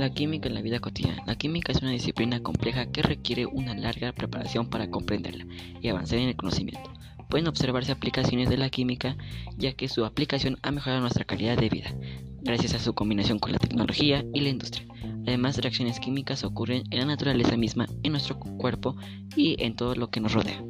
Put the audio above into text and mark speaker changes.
Speaker 1: La química en la vida cotidiana. La química es una disciplina compleja que requiere una larga preparación para comprenderla y avanzar en el conocimiento. Pueden observarse aplicaciones de la química ya que su aplicación ha mejorado nuestra calidad de vida, gracias a su combinación con la tecnología y la industria. Además, reacciones químicas ocurren en la naturaleza misma, en nuestro cuerpo y en todo lo que nos rodea.